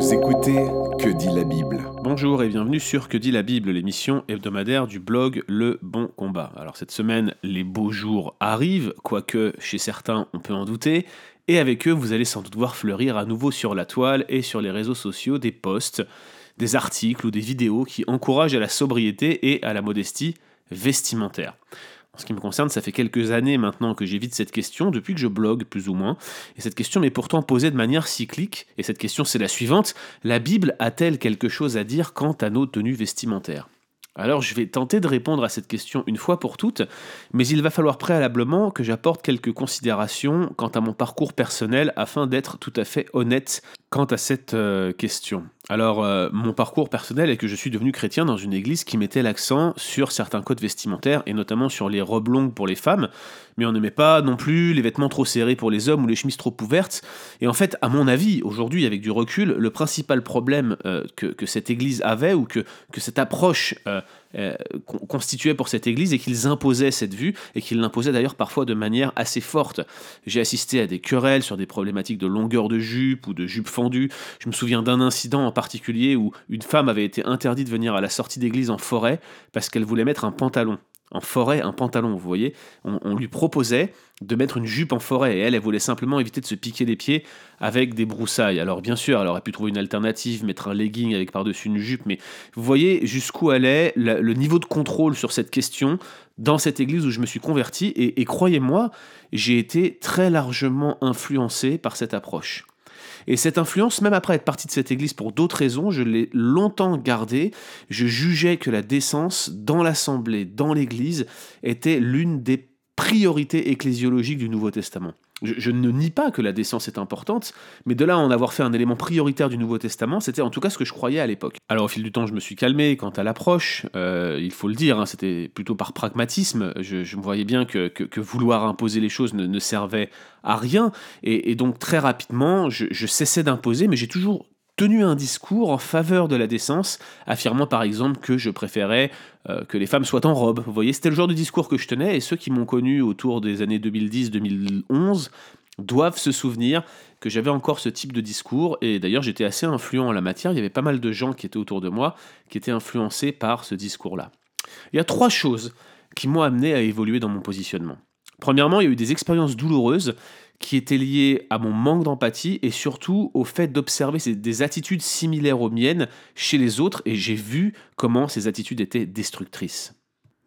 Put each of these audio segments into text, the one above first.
Vous écoutez Que dit la Bible Bonjour et bienvenue sur Que dit la Bible, l'émission hebdomadaire du blog Le Bon Combat. Alors cette semaine, les beaux jours arrivent, quoique chez certains on peut en douter, et avec eux vous allez sans doute voir fleurir à nouveau sur la toile et sur les réseaux sociaux des posts, des articles ou des vidéos qui encouragent à la sobriété et à la modestie vestimentaire. En ce qui me concerne, ça fait quelques années maintenant que j'évite cette question, depuis que je blogue plus ou moins. Et cette question m'est pourtant posée de manière cyclique. Et cette question, c'est la suivante. La Bible a-t-elle quelque chose à dire quant à nos tenues vestimentaires? Alors je vais tenter de répondre à cette question une fois pour toutes, mais il va falloir préalablement que j'apporte quelques considérations quant à mon parcours personnel afin d'être tout à fait honnête quant à cette euh, question. Alors, euh, mon parcours personnel est que je suis devenu chrétien dans une église qui mettait l'accent sur certains codes vestimentaires, et notamment sur les robes longues pour les femmes, mais on n'aimait pas non plus les vêtements trop serrés pour les hommes ou les chemises trop ouvertes. Et en fait, à mon avis, aujourd'hui, avec du recul, le principal problème euh, que, cette église avait, ou que, que cette approche euh, constituait pour cette église, est qu'ils imposaient cette vue, et qu'ils l'imposaient d'ailleurs parfois de manière assez forte. J'ai assisté à des querelles sur des problématiques de longueur de jupe ou de jupe fendue. Je me souviens d'un incident en particulier où une femme avait été interdite de venir à la sortie d'église en forêt parce qu'elle voulait mettre un pantalon. En forêt, un pantalon, vous voyez. On, lui proposait de mettre une jupe en forêt et elle, elle voulait simplement éviter de se piquer les pieds avec des broussailles. Alors bien sûr, elle aurait pu trouver une alternative, mettre un legging avec par-dessus une jupe, mais vous voyez jusqu'où allait le niveau de contrôle sur cette question dans cette église où je me suis converti et croyez-moi, j'ai été très largement influencé par cette approche. Et cette influence, même après être parti de cette église pour d'autres raisons, je l'ai longtemps gardée. Je jugeais que la décence dans l'assemblée, dans l'église, était l'une des priorités ecclésiologiques du Nouveau Testament. Je, ne nie pas que la décence est importante, mais de là en avoir fait un élément prioritaire du Nouveau Testament, c'était en tout cas ce que je croyais à l'époque. Alors au fil du temps, je me suis calmé quant à l'approche, euh, il faut le dire, hein, c'était plutôt par pragmatisme, je, me voyais bien que, vouloir imposer les choses ne, servait à rien, et, donc très rapidement, je cessais d'imposer, mais j'ai toujours tenu un discours en faveur de la décence, affirmant par exemple que je préférais euh, que les femmes soient en robe. Vous voyez, c'était le genre de discours que je tenais, et ceux qui m'ont connu autour des années 2010-2011 doivent se souvenir que j'avais encore ce type de discours, et d'ailleurs j'étais assez influent en la matière, il y avait pas mal de gens qui étaient autour de moi qui étaient influencés par ce discours-là. Il y a trois choses qui m'ont amené à évoluer dans mon positionnement. Premièrement, il y a eu des expériences douloureuses qui était lié à mon manque d'empathie et surtout au fait d'observer des attitudes similaires aux miennes chez les autres et j'ai vu comment ces attitudes étaient destructrices.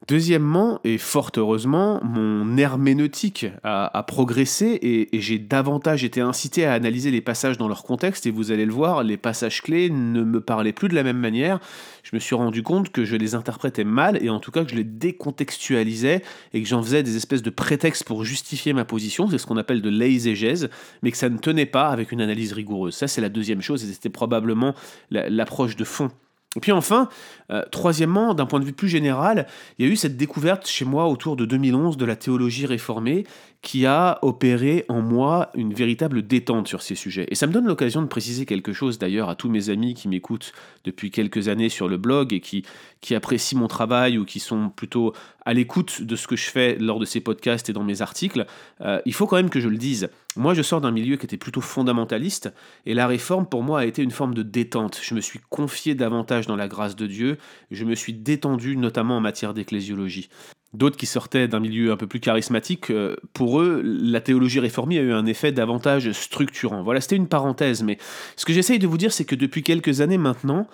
Deuxièmement, et fort heureusement, mon herméneutique a, progressé et, j'ai davantage été incité à analyser les passages dans leur contexte, et vous allez le voir, les passages clés ne me parlaient plus de la même manière. Je me suis rendu compte que je les interprétais mal, et en tout cas que je les décontextualisais, et que j'en faisais des espèces de prétextes pour justifier ma position, c'est ce qu'on appelle de l'exégèse, mais que ça ne tenait pas avec une analyse rigoureuse. Ça, c'est la deuxième chose, et c'était probablement l'approche de fond et puis enfin, euh, troisièmement, d'un point de vue plus général, il y a eu cette découverte chez moi autour de 2011 de la théologie réformée qui a opéré en moi une véritable détente sur ces sujets. Et ça me donne l'occasion de préciser quelque chose d'ailleurs à tous mes amis qui m'écoutent depuis quelques années sur le blog et qui, qui apprécient mon travail ou qui sont plutôt à l'écoute de ce que je fais lors de ces podcasts et dans mes articles. Euh, il faut quand même que je le dise. Moi, je sors d'un milieu qui était plutôt fondamentaliste et la réforme pour moi a été une forme de détente. Je me suis confié davantage dans la grâce de Dieu, je me suis détendu notamment en matière d'ecclésiologie. D'autres qui sortaient d'un milieu un peu plus charismatique, euh, pour eux, la théologie réformée a eu un effet davantage structurant. Voilà, c'était une parenthèse, mais ce que j'essaye de vous dire, c'est que depuis quelques années maintenant,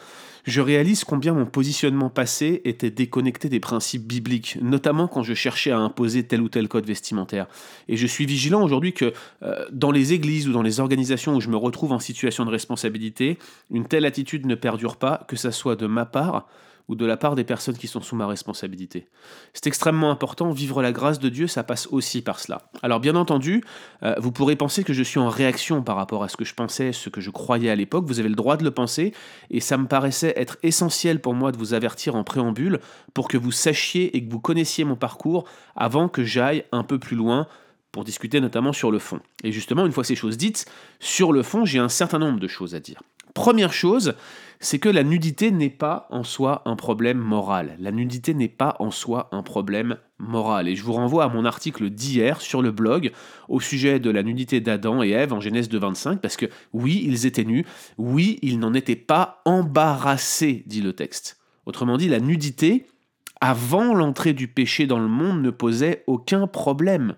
je réalise combien mon positionnement passé était déconnecté des principes bibliques, notamment quand je cherchais à imposer tel ou tel code vestimentaire. Et je suis vigilant aujourd'hui que euh, dans les églises ou dans les organisations où je me retrouve en situation de responsabilité, une telle attitude ne perdure pas, que ça soit de ma part ou de la part des personnes qui sont sous ma responsabilité. C'est extrêmement important, vivre la grâce de Dieu, ça passe aussi par cela. Alors bien entendu, euh, vous pourrez penser que je suis en réaction par rapport à ce que je pensais, ce que je croyais à l'époque, vous avez le droit de le penser, et ça me paraissait être essentiel pour moi de vous avertir en préambule pour que vous sachiez et que vous connaissiez mon parcours avant que j'aille un peu plus loin pour discuter notamment sur le fond. Et justement, une fois ces choses dites, sur le fond, j'ai un certain nombre de choses à dire. Première chose, c'est que la nudité n'est pas en soi un problème moral. La nudité n'est pas en soi un problème moral. Et je vous renvoie à mon article d'hier sur le blog au sujet de la nudité d'Adam et Ève en Genèse 2.25, parce que oui, ils étaient nus, oui, ils n'en étaient pas embarrassés, dit le texte. Autrement dit, la nudité, avant l'entrée du péché dans le monde, ne posait aucun problème.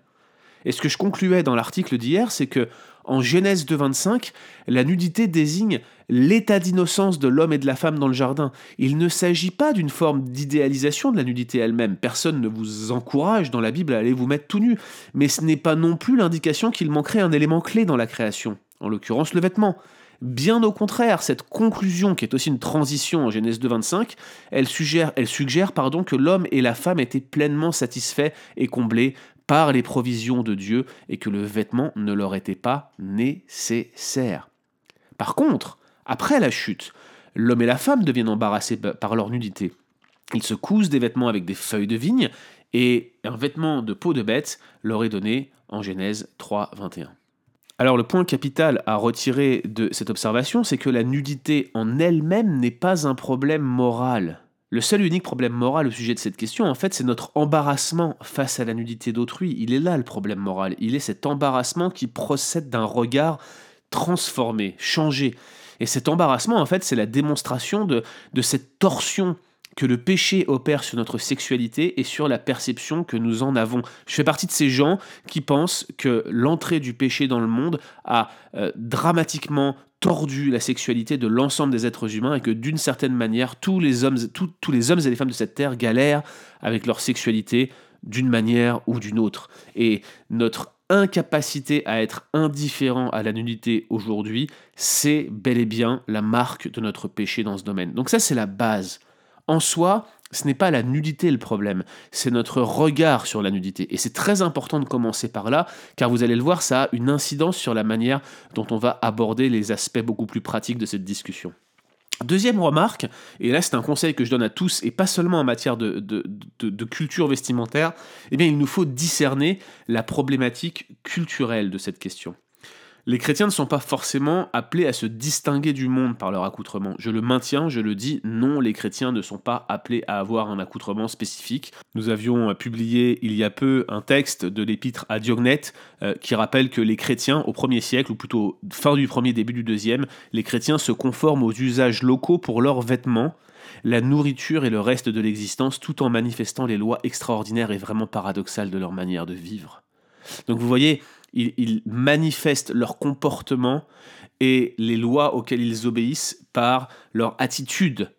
Et ce que je concluais dans l'article d'hier, c'est que en Genèse 2.25, la nudité désigne l'état d'innocence de l'homme et de la femme dans le jardin. Il ne s'agit pas d'une forme d'idéalisation de la nudité elle-même. Personne ne vous encourage dans la Bible à aller vous mettre tout nu. Mais ce n'est pas non plus l'indication qu'il manquerait un élément clé dans la création, en l'occurrence le vêtement. Bien au contraire, cette conclusion, qui est aussi une transition en Genèse 2.25, elle suggère, pardon, que l'homme et la femme étaient pleinement satisfaits et comblés par les provisions de Dieu et que le vêtement ne leur était pas nécessaire. Par contre, après la chute, l'homme et la femme deviennent embarrassés par leur nudité. Ils se cousent des vêtements avec des feuilles de vigne et un vêtement de peau de bête leur est donné en Genèse 3, 21. Alors le point capital à retirer de cette observation, c'est que la nudité en elle-même n'est pas un problème moral. Le seul unique problème moral au sujet de cette question, en fait, c'est notre embarrassement face à la nudité d'autrui. Il est là le problème moral. Il est cet embarrassement qui procède d'un regard transformé, changé. Et cet embarrassement, en fait, c'est la démonstration de, de cette torsion que le péché opère sur notre sexualité et sur la perception que nous en avons. Je fais partie de ces gens qui pensent que l'entrée du péché dans le monde a euh, dramatiquement tordu la sexualité de l'ensemble des êtres humains et que d'une certaine manière, tous les, hommes, tous les et les femmes de cette terre galèrent avec leur sexualité d'une manière ou d'une autre. Et notre incapacité à être indifférent à la nudité aujourd'hui, c'est bel et bien la marque de notre péché dans ce domaine. Donc ça, c'est la base. En soi, ce n'est pas la nudité le problème, c'est notre regard sur la nudité. Et c'est très important de commencer par là, car vous allez le voir, ça a une incidence sur la manière dont on va aborder les aspects beaucoup plus pratiques de cette discussion. Deuxième remarque, et là c'est un conseil que je donne à tous, et pas seulement en matière de, culture vestimentaire, eh bien il nous faut discerner la problématique culturelle de cette question. Les chrétiens ne sont pas forcément appelés à se distinguer du monde par leur accoutrement. Je le maintiens, je le dis, non, les chrétiens ne sont pas appelés à avoir un accoutrement spécifique. Nous avions publié il y a peu un texte de l'épître à Diognète euh, qui rappelle que les chrétiens au premier siècle, ou plutôt fin du premier, début du deuxième, les chrétiens se conforment aux usages locaux pour leurs vêtements, la nourriture et le reste de l'existence, tout en manifestant les lois extraordinaires et vraiment paradoxales de leur manière de vivre. Donc vous voyez, ils, manifestent leur comportement et les lois auxquelles ils obéissent par leur attitude,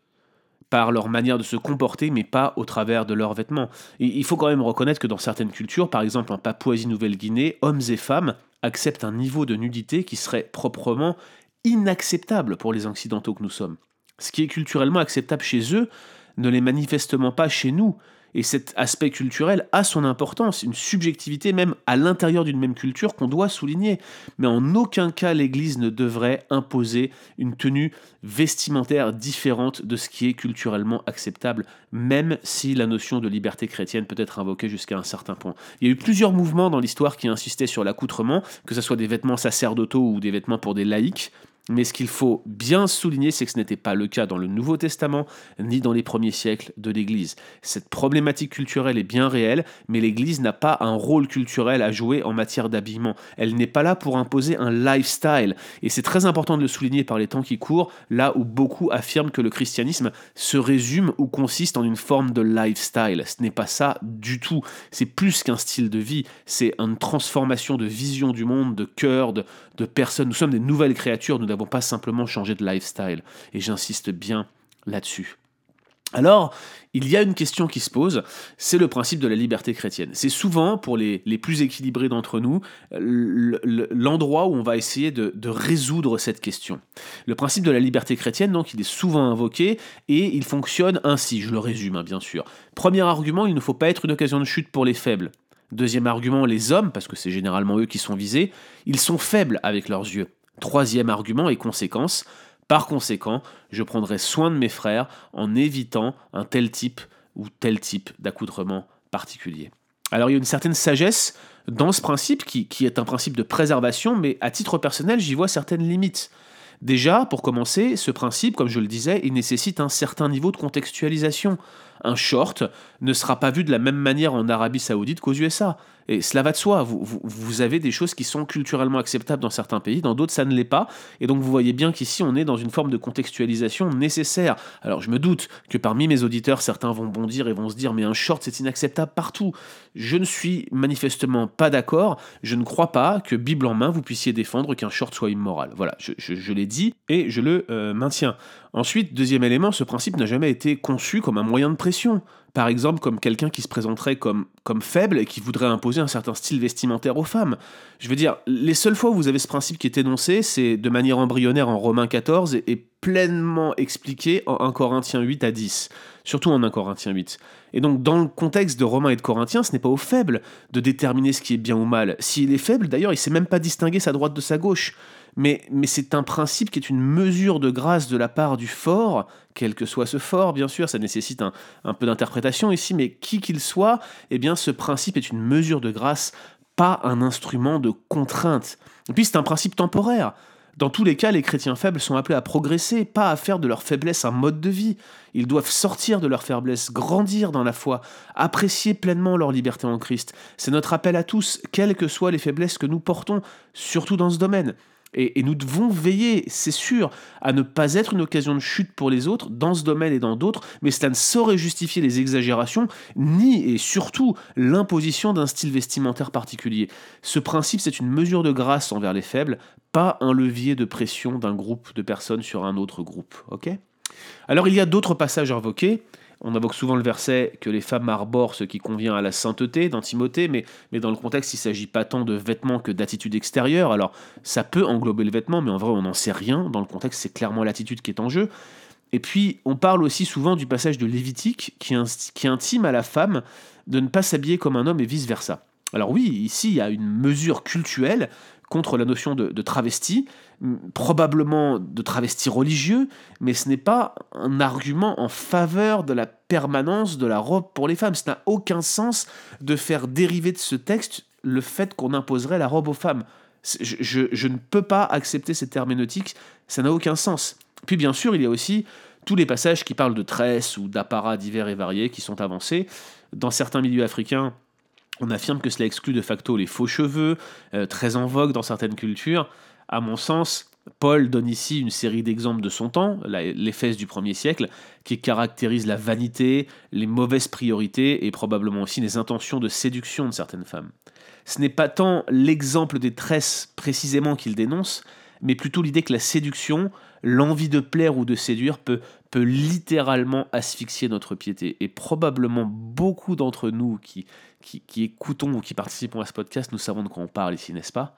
par leur manière de se comporter, mais pas au travers de leurs vêtements. il faut quand même reconnaître que dans certaines cultures, par exemple en Papouasie-Nouvelle-Guinée, hommes et femmes acceptent un niveau de nudité qui serait proprement inacceptable pour les Occidentaux que nous sommes. Ce qui est culturellement acceptable chez eux ne l'est manifestement pas chez nous. Et cet aspect culturel a son importance, une subjectivité même à l'intérieur d'une même culture qu'on doit souligner. Mais en aucun cas l'Église ne devrait imposer une tenue vestimentaire différente de ce qui est culturellement acceptable, même si la notion de liberté chrétienne peut être invoquée jusqu'à un certain point. Il y a eu plusieurs mouvements dans l'histoire qui insistaient sur l'accoutrement, que ce soit des vêtements sacerdotaux ou des vêtements pour des laïcs. Mais ce qu'il faut bien souligner, c'est que ce n'était pas le cas dans le Nouveau Testament, ni dans les premiers siècles de l'Église. Cette problématique culturelle est bien réelle, mais l'Église n'a pas un rôle culturel à jouer en matière d'habillement. Elle n'est pas là pour imposer un lifestyle. Et c'est très important de le souligner par les temps qui courent, là où beaucoup affirment que le christianisme se résume ou consiste en une forme de lifestyle. Ce n'est pas ça du tout. C'est plus qu'un style de vie, c'est une transformation de vision du monde, de cœur, de, de personnes. Nous sommes des nouvelles créatures, n'avons pas simplement changé de lifestyle. Et j'insiste bien là-dessus. Alors, il y a une question qui se pose, c'est le principe de la liberté chrétienne. C'est souvent, pour les, plus équilibrés d'entre nous, l'endroit où on va essayer de, résoudre cette question. Le principe de la liberté chrétienne, donc, il est souvent invoqué et il fonctionne ainsi, je le résume hein, bien sûr. Premier argument, il ne faut pas être une occasion de chute pour les faibles. Deuxième argument, les hommes, parce que c'est généralement eux qui sont visés, ils sont faibles avec leurs yeux. Troisième argument et conséquence, par conséquent, je prendrai soin de mes frères en évitant un tel type ou tel type d'accoutrement particulier. Alors il y a une certaine sagesse dans ce principe qui, qui, est un principe de préservation, mais à titre personnel, j'y vois certaines limites. Déjà, pour commencer, ce principe, comme je le disais, il nécessite un certain niveau de contextualisation. Un short ne sera pas vu de la même manière en Arabie saoudite qu'aux USA. Et cela va de soi, vous, avez des choses qui sont culturellement acceptables dans certains pays, dans d'autres ça ne l'est pas, et donc vous voyez bien qu'ici on est dans une forme de contextualisation nécessaire. Alors je me doute que parmi mes auditeurs, certains vont bondir et vont se dire mais un short c'est inacceptable partout. Je ne suis manifestement pas d'accord, je ne crois pas que Bible en main vous puissiez défendre qu'un short soit immoral. Voilà, je, l'ai dit et je le euh, maintiens. Ensuite, deuxième élément, ce principe n'a jamais été conçu comme un moyen de pression par exemple comme quelqu'un qui se présenterait comme, faible et qui voudrait imposer un certain style vestimentaire aux femmes. Je veux dire, les seules fois où vous avez ce principe qui est énoncé, c'est de manière embryonnaire en Romains 14 et, pleinement expliqué en 1 Corinthiens 8 à 10, surtout en 1 Corinthiens 8. Et donc dans le contexte de Romains et de Corinthiens, ce n'est pas aux faibles de déterminer ce qui est bien ou mal. S'il est faible, d'ailleurs, il sait même pas distinguer sa droite de sa gauche mais, c'est un principe qui est une mesure de grâce de la part du fort, quel que soit ce fort, bien sûr, ça nécessite un, peu d'interprétation ici, mais qui qu'il soit, eh bien ce principe est une mesure de grâce, pas un instrument de contrainte. Et puis c'est un principe temporaire. Dans tous les cas, les chrétiens faibles sont appelés à progresser, pas à faire de leur faiblesse un mode de vie. Ils doivent sortir de leur faiblesse, grandir dans la foi, apprécier pleinement leur liberté en Christ. C'est notre appel à tous, quelles que soient les faiblesses que nous portons, surtout dans ce domaine. Et, nous devons veiller, c'est sûr, à ne pas être une occasion de chute pour les autres, dans ce domaine et dans d'autres, mais cela ne saurait justifier les exagérations, ni et surtout l'imposition d'un style vestimentaire particulier. Ce principe, c'est une mesure de grâce envers les faibles, pas un levier de pression d'un groupe de personnes sur un autre groupe. Alors il y a d'autres passages invoqués. On invoque souvent le verset que les femmes arborent ce qui convient à la sainteté dans Timothée, mais, mais dans le contexte, il ne s'agit pas tant de vêtements que d'attitude extérieure. Alors, ça peut englober le vêtement, mais en vrai, on n'en sait rien. Dans le contexte, c'est clairement l'attitude qui est en jeu. Et puis, on parle aussi souvent du passage de Lévitique qui, qui intime à la femme de ne pas s'habiller comme un homme et vice-versa. Alors oui, ici, il y a une mesure cultuelle contre la notion de, travesti, probablement de travesti religieux, mais ce n'est pas un argument en faveur de la permanence de la robe pour les femmes. Ça n'a aucun sens de faire dériver de ce texte le fait qu'on imposerait la robe aux femmes. Je, je ne peux pas accepter cette herméneutique, ça n'a aucun sens. Puis bien sûr, il y a aussi tous les passages qui parlent de tresses ou d'apparats divers et variés qui sont avancés. Dans certains milieux africains, on affirme que cela exclut de facto les faux cheveux, euh, très en vogue dans certaines cultures. À mon sens, Paul donne ici une série d'exemples de son temps, les fesses du premier siècle, qui caractérisent la vanité, les mauvaises priorités et probablement aussi les intentions de séduction de certaines femmes. Ce n'est pas tant l'exemple des tresses précisément qu'il dénonce, mais plutôt l'idée que la séduction, l'envie de plaire ou de séduire peut, peut littéralement asphyxier notre piété. Et probablement beaucoup d'entre nous qui, qui, écoutons ou qui participons à ce podcast, nous savons de quoi on parle ici, n'est-ce pas?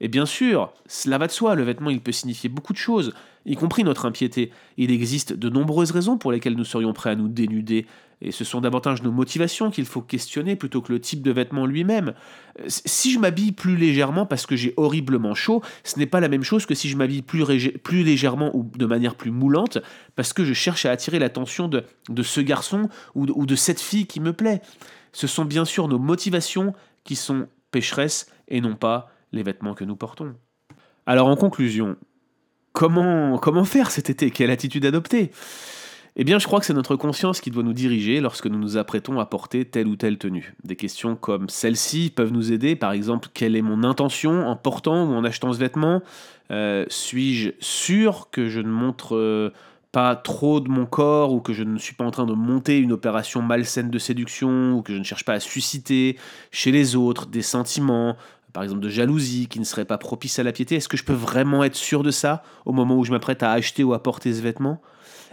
Et bien sûr, cela va de soi, le vêtement il peut signifier beaucoup de choses, y compris notre impiété. Il existe de nombreuses raisons pour lesquelles nous serions prêts à nous dénuder, et ce sont davantage nos motivations qu'il faut questionner plutôt que le type de vêtement lui-même. Si je m'habille plus légèrement parce que j'ai horriblement chaud, ce n'est pas la même chose que si je m'habille plus, légèrement ou de manière plus moulante parce que je cherche à attirer l'attention de, ce garçon ou de cette fille qui me plaît ce sont bien sûr nos motivations qui sont pécheresses et non pas les vêtements que nous portons. Alors en conclusion, comment, faire cet été? Quelle attitude adopter? Eh bien, je crois que c'est notre conscience qui doit nous diriger lorsque nous nous apprêtons à porter telle ou telle tenue. Des questions comme celle-ci peuvent nous aider, par exemple, quelle est mon intention en portant ou en achetant ce vêtement? Euh, Suis-je sûr que je ne montre euh, pas trop de mon corps ou que je ne suis pas en train de monter une opération malsaine de séduction ou que je ne cherche pas à susciter chez les autres des sentiments, par exemple de jalousie qui ne seraient pas propices à la piété, est-ce que je peux vraiment être sûr de ça au moment où je m'apprête à acheter ou à porter ce vêtement?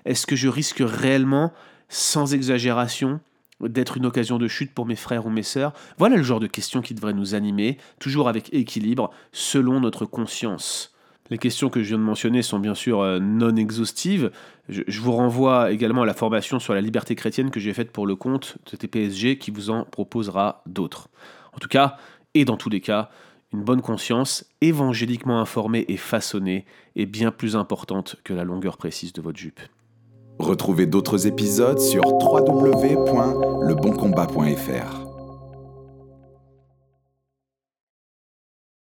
Est-ce que je risque réellement, sans exagération, d'être une occasion de chute pour mes frères ou mes sœurs? Voilà le genre de questions qui devraient nous animer, toujours avec équilibre, selon notre conscience. Les questions que je viens de mentionner sont bien sûr euh, non exhaustives. Je, vous renvoie également à la formation sur la liberté chrétienne que j'ai faite pour le compte de TPSG qui vous en proposera d'autres. En tout cas, et dans tous les cas, une bonne conscience, évangéliquement informée et façonnée, est bien plus importante que la longueur précise de votre jupe. Retrouvez d'autres épisodes sur www.leboncombat.fr.